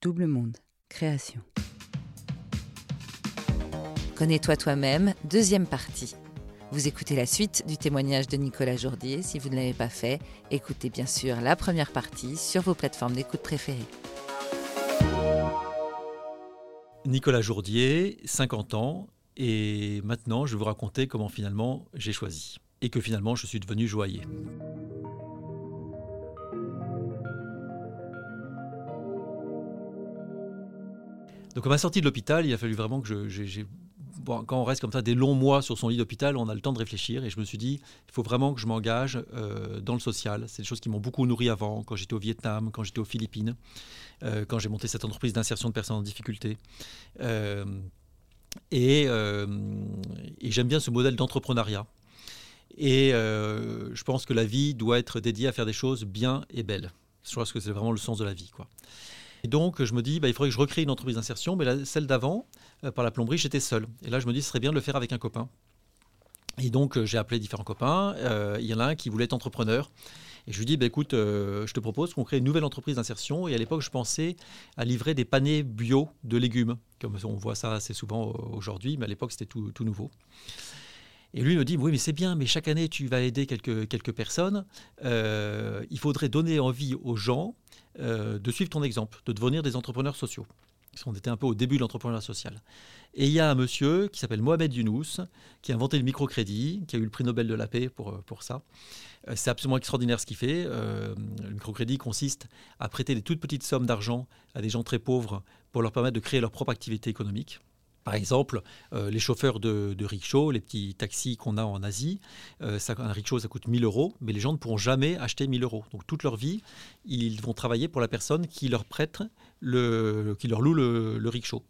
Double Monde, création. Connais-toi toi-même, deuxième partie. Vous écoutez la suite du témoignage de Nicolas Jourdier. Si vous ne l'avez pas fait, écoutez bien sûr la première partie sur vos plateformes d'écoute préférées. Nicolas Jourdier, 50 ans, et maintenant je vais vous raconter comment finalement j'ai choisi et que finalement je suis devenu joaillier. Donc à ma sortie de l'hôpital, il a fallu vraiment que je, quand on reste comme ça des longs mois sur son lit d'hôpital, on a le temps de réfléchir. Et je me suis dit, il faut vraiment que je m'engage euh, dans le social. C'est des choses qui m'ont beaucoup nourri avant, quand j'étais au Vietnam, quand j'étais aux Philippines, euh, quand j'ai monté cette entreprise d'insertion de personnes en difficulté. Euh, et, j'aime bien ce modèle d'entrepreneuriat. Et je pense que la vie doit être dédiée à faire des choses bien et belles. Je pense que c'est vraiment le sens de la vie. Quoi. Et donc, je me dis, bah, il faudrait que je recrée une entreprise d'insertion, mais celle d'avant, euh, par la plomberie, j'étais seul. Et là, je me dis, ce serait bien de le faire avec un copain. Et donc, euh, j'ai appelé différents copains. Euh, il y en a un qui voulait être entrepreneur. Et je lui dis, bah, écoute, je te propose qu'on crée une nouvelle entreprise d'insertion. Et à l'époque, je pensais à livrer des paniers bio de légumes, comme on voit ça assez souvent aujourd'hui, mais à l'époque, c'était tout, tout, nouveau. Et lui me dit, oui, mais c'est bien, mais chaque année, tu vas aider quelques, quelques personnes. il faudrait donner envie aux gens euh, de suivre ton exemple, de devenir des entrepreneurs sociaux. Parce qu'on était un peu au début de l'entrepreneuriat social. Et il y a un monsieur qui s'appelle Mohamed Younous, qui a inventé le microcrédit, qui a eu le prix Nobel de la paix pour, euh, pour ça. Euh, c'est absolument extraordinaire ce qu'il fait. le microcrédit consiste à prêter des toutes petites sommes d'argent à des gens très pauvres pour leur permettre de créer leur propre activité économique. Par exemple, euh, les chauffeurs de, rickshaw, les petits taxis qu'on a en Asie, euh, un rickshaw, ça coûte 1000 euros, mais les gens ne pourront jamais acheter 1000 euros. Donc toute leur vie, ils vont travailler pour la personne qui leur prête, qui leur loue le, rickshaw.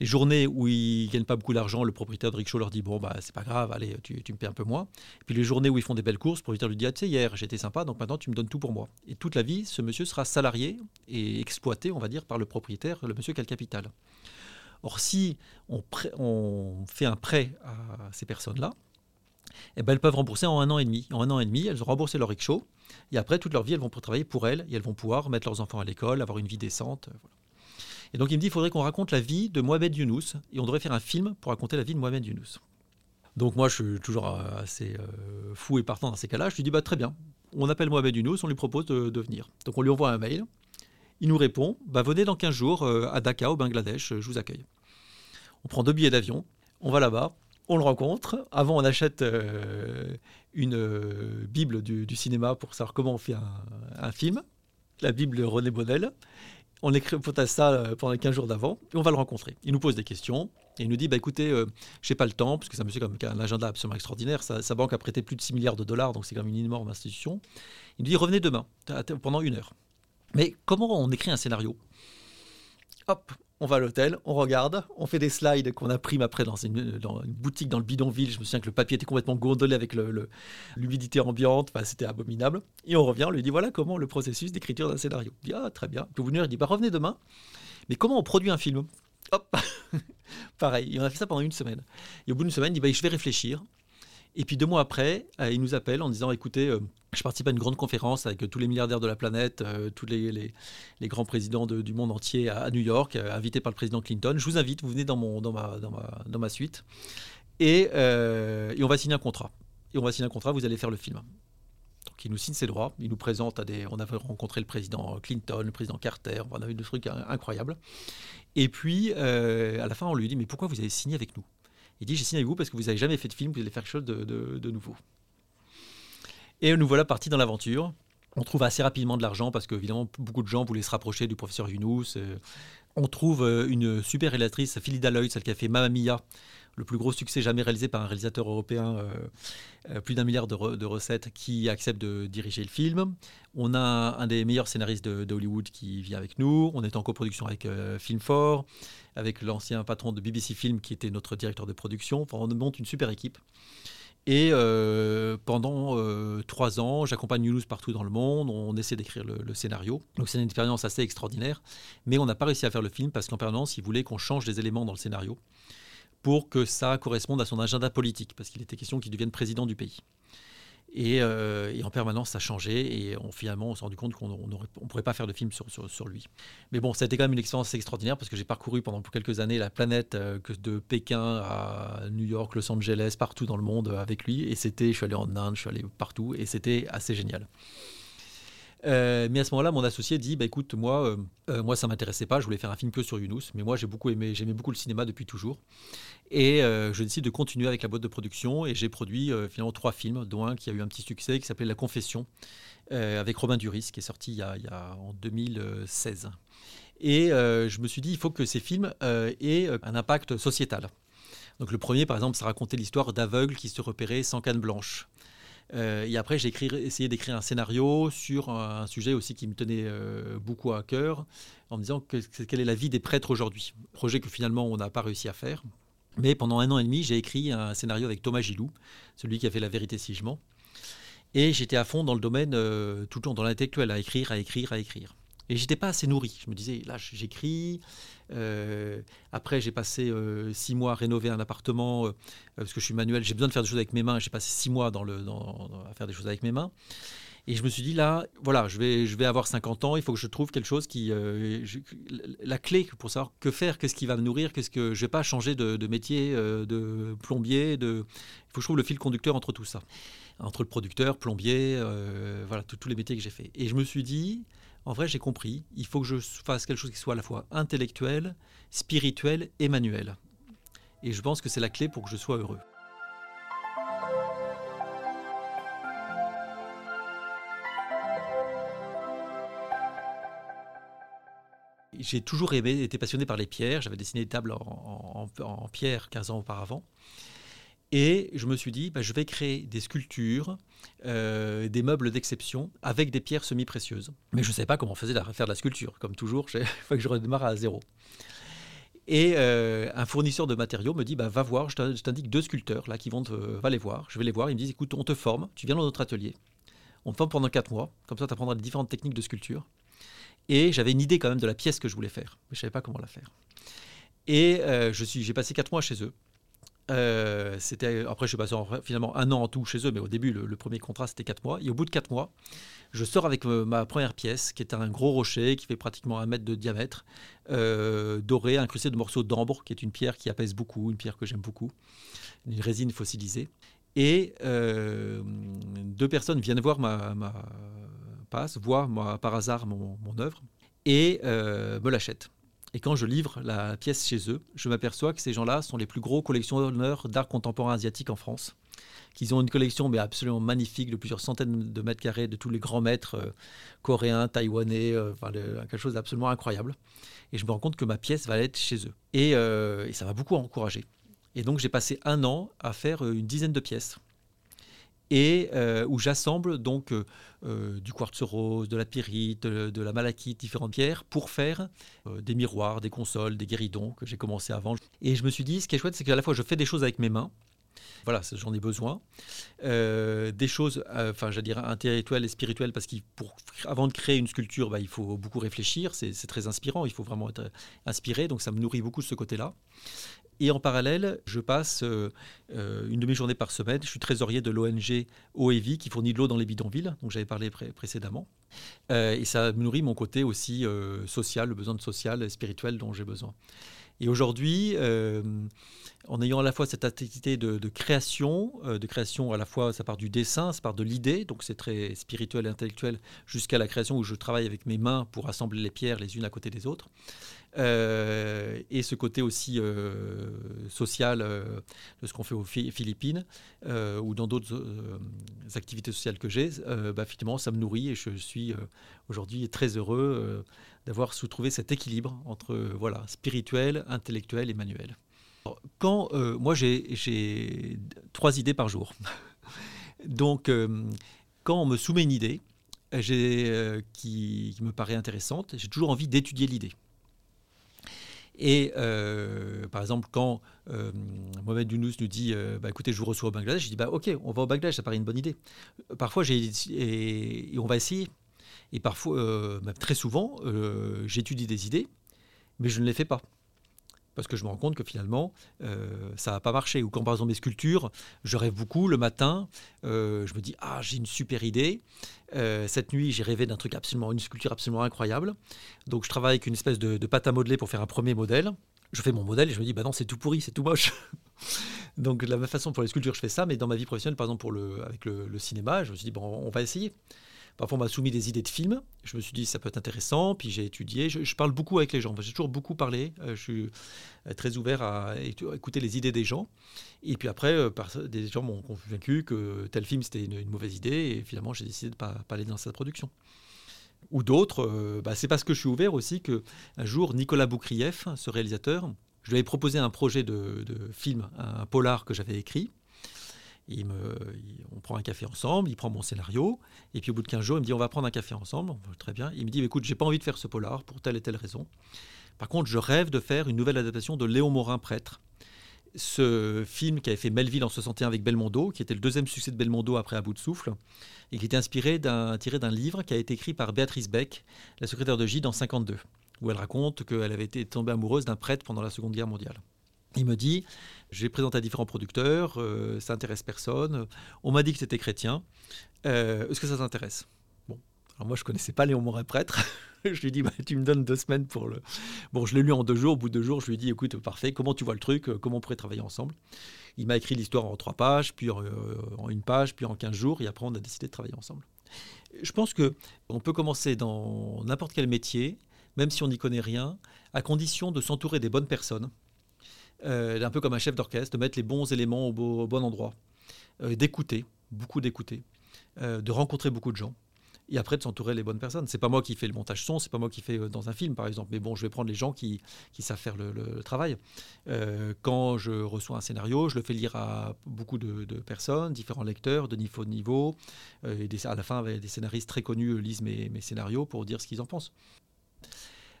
Les journées où ils ne gagnent pas beaucoup d'argent, le propriétaire de rickshaw leur dit Bon, bah, c'est pas grave, allez, tu, me paies un peu moins. Puis les journées où ils font des belles courses, le propriétaire lui dit ah, Tu sais, hier, j'étais sympa, donc maintenant tu me donnes tout pour moi. Et toute la vie, ce monsieur sera salarié et exploité, on va dire, par le propriétaire, le monsieur qui a le capital. Or, si on, fait un prêt à ces personnes-là, eh ben, elles peuvent rembourser en un an et demi. En un an et demi, elles ont remboursé leur rickshaw. Et après, toute leur vie, elles vont travailler pour elles. Et elles vont pouvoir mettre leurs enfants à l'école, avoir une vie décente. Euh, et donc, il me dit il faudrait qu'on raconte la vie de Mohamed Younous. Et on devrait faire un film pour raconter la vie de Mohamed Younous. Donc, moi, je suis toujours euh, assez euh, fou et partant dans ces cas-là. Je lui dis bah, très bien. On appelle Mohamed Younous, on lui propose de, de venir. Donc, on lui envoie un mail. Il nous répond bah, Venez dans 15 jours euh, à Dhaka, au Bangladesh, je vous accueille. On prend deux billets d'avion, on va là-bas, on le rencontre. Avant, on achète euh, une euh, Bible du, cinéma pour savoir comment on fait un, film, la Bible de René Bonnel. On écrit à ça pendant les 15 jours d'avant et on va le rencontrer. Il nous pose des questions et il nous dit bah, écoutez, je j'ai pas le temps, parce que c'est un monsieur qui a un agenda absolument extraordinaire. Sa, sa, banque a prêté plus de 6 milliards de dollars, donc c'est quand même une énorme institution. Il nous dit revenez demain, pendant une heure. Mais comment on écrit un scénario? Hop, on va à l'hôtel, on regarde, on fait des slides qu'on imprime après dans une, boutique dans le bidonville. Je me souviens que le papier était complètement gondolé avec l'humidité ambiante, enfin, c'était abominable. Et on revient, on lui dit voilà comment le processus d'écriture d'un scénario. Il dit ah, très bien. Puis vous venir, il dit bah, revenez demain. Mais comment on produit un film? Hop Pareil, on a fait ça pendant une semaine. Et au bout d'une semaine, il dit bah, je vais réfléchir. Et puis deux mois après, euh, il nous appelle en disant écoutez, euh, je participe à une grande conférence avec tous les milliardaires de la planète, euh, tous les, grands présidents du monde entier à, New York, invité par le président Clinton. Je vous invite, vous venez dans, ma, suite. Et, on va signer un contrat. Et on va signer un contrat, vous allez faire le film. Donc il nous signe ses droits, il nous présente à des. On avait rencontré le président Clinton, le président Carter, on avait des trucs incroyables. Et puis à la fin, on lui dit Mais pourquoi vous avez signé avec nous? Il dit J'ai signé avec vous parce que vous n'avez jamais fait de film, vous allez faire quelque chose de, nouveau. Et nous voilà partis dans l'aventure. On trouve assez rapidement de l'argent parce que, évidemment, beaucoup de gens voulaient se rapprocher du professeur Younous. Euh, on trouve euh, une super réalisatrice, Philida Lloyd, celle qui a fait Mamma Mia, le plus gros succès jamais réalisé par un réalisateur européen, euh, plus d'un milliard de, recettes, qui accepte de diriger le film. On a un, des meilleurs scénaristes de, Hollywood qui vient avec nous. On est en coproduction avec Film Fort avec l'ancien patron de BBC Film qui était notre directeur de production. on monte une super équipe. Et euh, pendant euh, trois ans, j'accompagne Younous partout dans le monde. On essaie d'écrire le, scénario. Donc c'est une expérience assez extraordinaire. Mais on n'a pas réussi à faire le film parce qu'en permanence, il voulait qu'on change des éléments dans le scénario pour que ça corresponde à son agenda politique, parce qu'il était question qu'il devienne président du pays. Et, en permanence, ça changeait. Et on, finalement, on s'est rendu compte qu'on ne pourrait pas faire de film sur, lui. Mais bon, ça a été quand même une expérience extraordinaire parce que j'ai parcouru pendant quelques années la planète, que de Pékin à New York, Los Angeles, partout dans le monde avec lui. Et c'était, je suis allé en Inde, je suis allé partout. Et c'était assez génial. Euh, mais à ce moment-là, mon associé dit bah, écoute, moi, euh, euh, moi ça m'intéressait pas, je voulais faire un film que sur Younous, mais moi j'ai beaucoup aimé, j'aimais beaucoup le cinéma depuis toujours. Et je décide de continuer avec la boîte de production et j'ai produit finalement trois films, dont un qui a eu un petit succès qui s'appelait La Confession, avec Robin Duris, qui est sorti il y a, en 2016. Et je me suis dit il faut que ces films aient un impact sociétal. Donc le premier, par exemple, ça racontait l'histoire d'aveugles qui se repéraient sans canne blanche. Euh, et après, j'ai essayé d'écrire un scénario sur un, sujet aussi qui me tenait euh, beaucoup à cœur, en me disant que, quelle est la vie des prêtres aujourd'hui. Projet que finalement on n'a pas réussi à faire. Mais pendant un an et demi, j'ai écrit un scénario avec Thomas Gilou, celui qui a fait La vérité si je mens. Et j'étais à fond dans le domaine, euh, tout le temps dans l'intellectuel, à écrire, à écrire, à écrire. Et j'étais pas assez nourri. Je me disais, là, j'écris. Euh, après, j'ai passé euh, six mois à rénover un appartement euh, parce que je suis manuel. J'ai besoin de faire des choses avec mes mains. J'ai passé six mois à faire des choses avec mes mains. Et je me suis dit, là, voilà, je vais, je vais avoir 50 ans, il faut que je trouve quelque chose qui. la clé pour savoir que faire, qu'est-ce qui va me nourrir, qu'est-ce que. Je vais pas changer de, métier, de plombier. Il faut que je trouve le fil conducteur entre tout ça. Entre le producteur, plombier, voilà, tous les métiers que j'ai fait. Et je me suis dit, en vrai, j'ai compris, il faut que je fasse quelque chose qui soit à la fois intellectuel, spirituel et manuel. Et je pense que c'est la clé pour que je sois heureux. J'ai toujours aimé, été passionné par les pierres. J'avais dessiné des tables en, pierre 15 ans auparavant. Et je me suis dit, bah, je vais créer des sculptures, euh, des meubles d'exception avec des pierres semi-précieuses. Mais je ne savais pas comment on faisait faire de la sculpture. Comme toujours, il faut que je redémarre à zéro. Et euh, un fournisseur de matériaux me dit, bah, va voir, je t'indique deux sculpteurs là qui vont te, va les voir. Je vais les voir. Ils me disent, écoute, on te forme, tu viens dans notre atelier. On te forme pendant quatre mois. Comme ça, tu apprendras les différentes techniques de sculpture. Et j'avais une idée quand même de la pièce que je voulais faire. Mais je ne savais pas comment la faire. Et euh, j'ai passé quatre mois chez eux. Euh, après je suis passé finalement un an en tout chez eux, mais au début le, premier contrat c'était quatre mois. Et au bout de quatre mois, je sors avec euh, ma première pièce, qui est un gros rocher qui fait pratiquement un mètre de diamètre, doré, incrusté de morceaux d'ambre, qui est une pierre qui apaise beaucoup, une pierre que j'aime beaucoup, une résine fossilisée. Et deux personnes viennent voir ma passe, voient moi, par hasard mon, œuvre et me l'achètent. Et quand je livre la pièce chez eux, je m'aperçois que ces gens-là sont les plus gros collectionneurs d'art contemporain asiatique en France. Qu'ils ont une collection mais absolument magnifique de plusieurs centaines de mètres carrés de tous les grands maîtres euh, coréens, taïwanais, euh, enfin, quelque chose d'absolument incroyable. Et je me rends compte que ma pièce va être chez eux. Et, euh, et ça m'a beaucoup encouragé. Et donc j'ai passé un an à faire une dizaine de pièces et euh, où j'assemble donc euh, euh, du quartz rose, de la pyrite, de, la malachite, différentes pierres pour faire des miroirs, des consoles, des guéridons que j'ai commencé avant. Et je me suis dit, ce qui est chouette, c'est qu'à la fois je fais des choses avec mes mains, voilà, j'en ai besoin. des choses, enfin, j'allais dire intellectuelles et spirituelles, parce qu'avant de créer une sculpture, bah, il faut beaucoup réfléchir. C'est très inspirant. Il faut vraiment être inspiré. Donc, ça me nourrit beaucoup de ce côté-là. Et en parallèle, je passe euh, euh, une demi-journée par semaine. Je suis trésorier de l'ONG OEVI qui fournit de l'eau dans les bidonvilles, dont j'avais parlé précédemment. Euh, et ça nourrit mon côté aussi social, le besoin de social et spirituel dont j'ai besoin. Et aujourd'hui, en ayant à la fois cette activité de création, de création à la fois, ça part du dessin, ça part de l'idée, donc c'est très spirituel et intellectuel, jusqu'à la création où je travaille avec mes mains pour assembler les pierres les unes à côté des autres. Euh, et ce côté aussi euh, social euh, de ce qu'on fait aux Philippines ou dans d'autres activités sociales que j'ai, bah, finalement, ça me nourrit et je suis aujourd'hui très heureux d'avoir trouvé cet équilibre entre voilà, spirituel, intellectuel et manuel. quand moi j'ai trois idées par jour, donc quand on me soumet une idée qui, qui me paraît intéressante, j'ai toujours envie d'étudier l'idée. Et euh, par exemple, quand euh, Mohamed Younous nous dit euh, bah, écoutez, je vous reçois au Bangladesh, je dis bah, ok, on va au Bangladesh, ça paraît une bonne idée. Parfois, j'ai, et, on va essayer. Et parfois, même très souvent, j'étudie des idées, mais je ne les fais pas. Parce que je me rends compte que finalement, euh, ça n'a pas marché. Ou quand par exemple mes sculptures, je rêve beaucoup le matin, euh, je me dis, ah, j'ai une super idée. Euh, cette nuit, j'ai rêvé d'un truc absolument, une sculpture absolument incroyable. Donc je travaille avec une espèce de, pâte à modeler pour faire un premier modèle. Je fais mon modèle et je me dis, bah non, c'est tout pourri, c'est tout moche. Donc de la même façon pour les sculptures, je fais ça, mais dans ma vie professionnelle, par exemple pour avec le cinéma, je me suis dit, bon, on va essayer. Parfois, on m'a soumis des idées de films. Je me suis dit, ça peut être intéressant. Puis j'ai étudié. Je, parle beaucoup avec les gens. J'ai toujours beaucoup parlé. Euh, je suis euh, très ouvert à écouter les idées des gens. Et puis après, euh, des gens m'ont convaincu que tel film, c'était une, mauvaise idée. Et finalement, j'ai décidé de ne pas, aller dans cette production. Ou d'autres, bah, c'est parce que je suis ouvert aussi que un jour, Nicolas Boukrieff, ce réalisateur, je lui avais proposé un projet de, de film, un polar que j'avais écrit. On prend un café ensemble, il prend mon scénario, et puis au bout de 15 jours, il me dit on va prendre un café ensemble. Très bien. Il me dit écoute, j'ai pas envie de faire ce polar pour telle et telle raison. Par contre, je rêve de faire une nouvelle adaptation de Léon Morin, prêtre. Ce film qui avait fait Melville en 61 avec Belmondo, qui était le deuxième succès de Belmondo après À bout de souffle, et qui était inspiré d'un, tiré d'un livre qui a été écrit par Béatrice Beck, la secrétaire de Gide en 52, où elle raconte qu'elle avait été tombée amoureuse d'un prêtre pendant la Seconde Guerre mondiale. Il me dit, j'ai présenté à différents producteurs, euh, ça intéresse personne. On m'a dit que c'était chrétien. Euh, est-ce que ça t'intéresse? Bon, alors moi je connaissais pas Léon Morin prêtre. je lui dit, bah, tu me donnes deux semaines pour le. Bon, je l'ai lu en deux jours. Au bout de deux jours, je lui dit, écoute, parfait. Comment tu vois le truc? Comment on pourrait travailler ensemble? Il m'a écrit l'histoire en trois pages, puis en, en, une page, puis en quinze jours, et après on a décidé de travailler ensemble. Je pense que on peut commencer dans n'importe quel métier, même si on n'y connaît rien, à condition de s'entourer des bonnes personnes euh, un peu comme un chef d'orchestre, de mettre les bons éléments au, bon endroit, euh, d'écouter, beaucoup d'écouter, euh, de rencontrer beaucoup de gens. Et après de s'entourer les bonnes personnes. C'est pas moi qui fais le montage son, c'est pas moi qui fais dans un film par exemple, mais bon, je vais prendre les gens qui, savent faire le, travail. quand je reçois un scénario, je le fais lire à beaucoup de, personnes, différents lecteurs, de niveau de niveau. et à la fin, des scénaristes très connus lisent mes, scénarios pour dire ce qu'ils en pensent.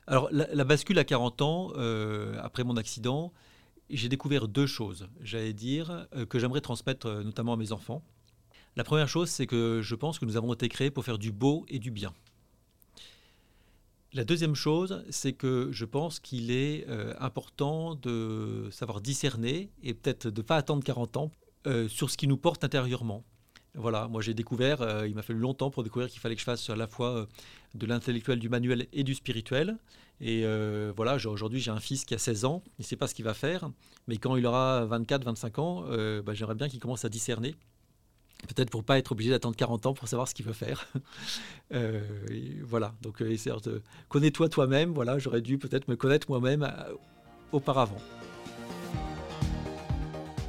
Alors, la, bascule à 40 ans, après mon accident, j'ai découvert deux choses, j'allais dire, euh, que j'aimerais transmettre euh, notamment à mes enfants. La première chose, c'est que je pense que nous avons été créés pour faire du beau et du bien. La deuxième chose, c'est que je pense qu'il est euh, important de savoir discerner et peut-être de ne pas attendre 40 ans sur ce qui nous porte intérieurement. Voilà, moi j'ai découvert, il m'a fallu longtemps pour découvrir qu'il fallait que je fasse à la fois de l'intellectuel, du manuel et du spirituel. Et euh, voilà, aujourd'hui j'ai un fils qui a 16 ans, il ne sait pas ce qu'il va faire, mais quand il aura 24, 25 ans, euh, bah, j'aimerais bien qu'il commence à discerner. Peut-être pour pas être obligé d'attendre 40 ans pour savoir ce qu'il veut faire. Euh, voilà, donc connais-toi toi-même. Voilà, j'aurais dû peut-être me connaître moi-même auparavant.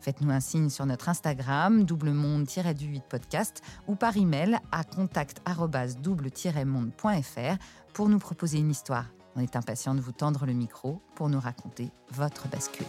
Faites-nous un signe sur notre Instagram, doublemonde-du8 podcast, ou par email à contact-double-monde.fr pour nous proposer une histoire. On est impatient de vous tendre le micro pour nous raconter votre bascule.